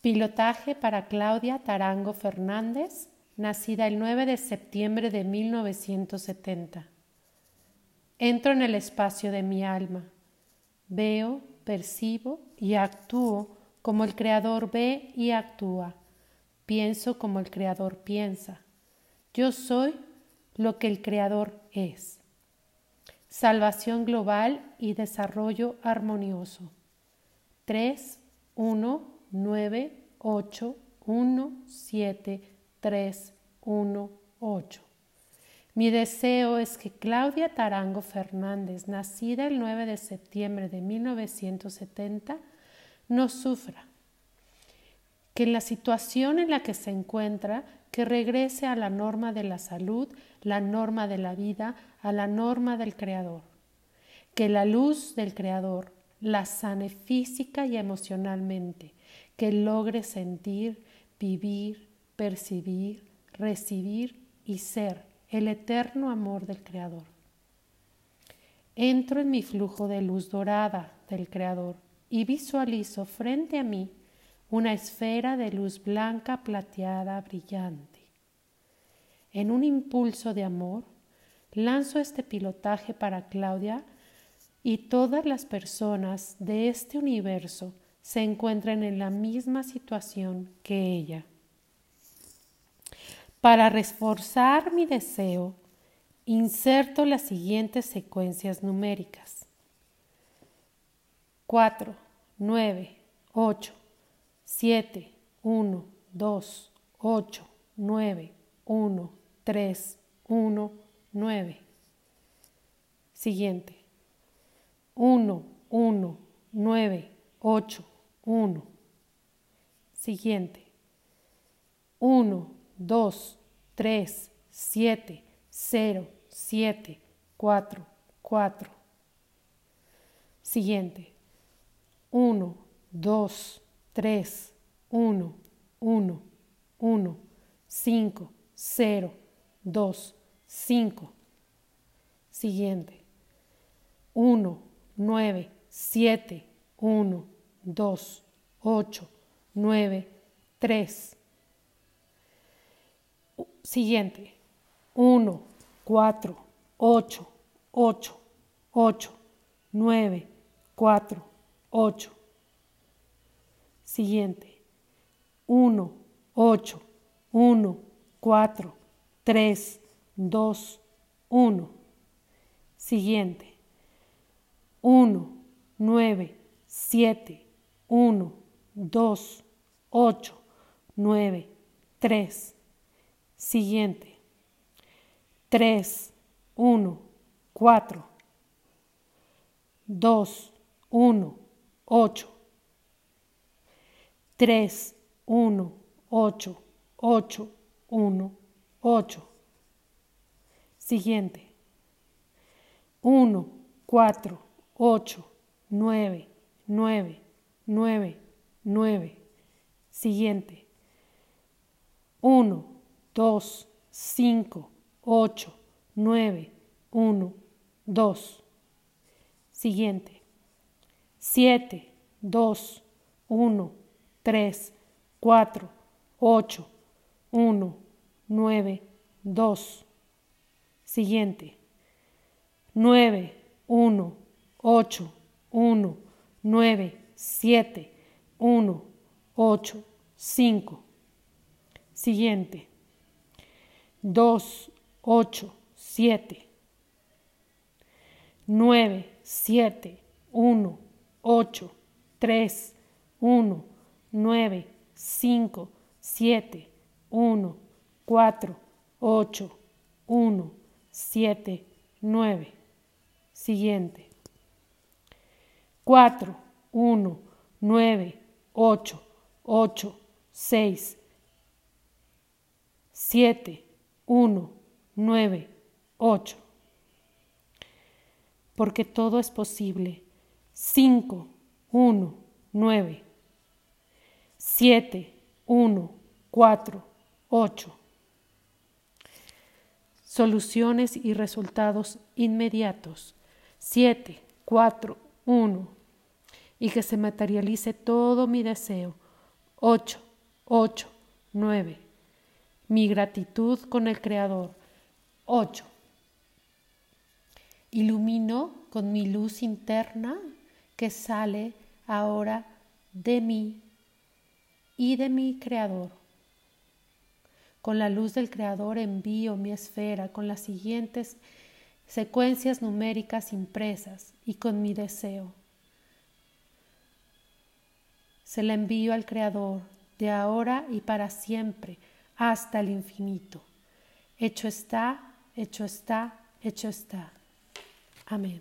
Pilotaje para Claudia Tarango Fernández, nacida el 9 de septiembre de 1970. Entro en el espacio de mi alma. Veo, percibo y actúo como el Creador ve y actúa. Pienso como el Creador piensa. Yo soy lo que el Creador es. Salvación global y desarrollo armonioso. 3, 1, 9, 8, 1, 7, 3, 1, 8. Mi deseo es que Claudia Tarango Fernández, nacida el 9 de septiembre de 1970, no sufra, que en la situación en la que se encuentra, que regrese a la norma de la salud, la norma de la vida, a la norma del Creador, que la luz del Creador la sane física y emocionalmente, que logre sentir, vivir, percibir, recibir y ser el eterno amor del Creador. Entro en mi flujo de luz dorada del Creador y visualizo frente a mí una esfera de luz blanca plateada brillante. En un impulso de amor, lanzo este pilotaje para Claudia y todas las personas de este universo se encuentran en la misma situación que ella. Para reforzar mi deseo, inserto las siguientes secuencias numéricas. 4, 9, 8, 7, 1, 2, 8, 9, 1, 3, 1, 9. Siguiente. 1, 1, 9, 8, 1. Siguiente. 1, 2, 3, 7, 0, 7, 4, 4. Siguiente. 1, 2, 3, 1, 1, 1, 5, 0, 2, 5. Siguiente. 1, 9, 7, 1, 2, 8, 9, 3. Siguiente. 1, 4, 8, 8, 8, 9, 4, 8. Siguiente. 1, 8, 1, 4, 3, 2, 1. Siguiente. 1, 9, 7, 1, 2, 8, 9, 3. Siguiente. 3, 1, 4, 2, 1, 8. 3, 1, 8, 8, 1, 8. Siguiente. 1, 4, 8, 9, 9, 9, 9. Siguiente. 1, 2, 5, 8, 9, 1, 2. Siguiente. 7, 2, 1, 3, 4, 8, 1, 9, 2. Siguiente. 9, 1, 8, 1, 9, 7, 1, 8, 5. Siguiente. 2, 8, 7. 9, 7, 1, 8, 3, 1, 9, 5, 7, 1, 4, 8, 1, 7, 9. Siguiente. 4, 1, 9, 8, 8, 6, 7, 1, 9, 8. Porque todo es posible. 5, 1, 9, 7, 1, 4, 8. Soluciones y resultados inmediatos. 7, 4, 1, y que se materialice todo mi deseo. 8, 8, 9. Mi gratitud con el Creador. 8. Ilumino con mi luz interna que sale ahora de mí y de mi Creador. Con la luz del Creador envío mi esfera con las siguientes secuencias numéricas impresas y con mi deseo. Se la envío al Creador de ahora y para siempre, hasta el infinito. Hecho está, hecho está, hecho está. Amén.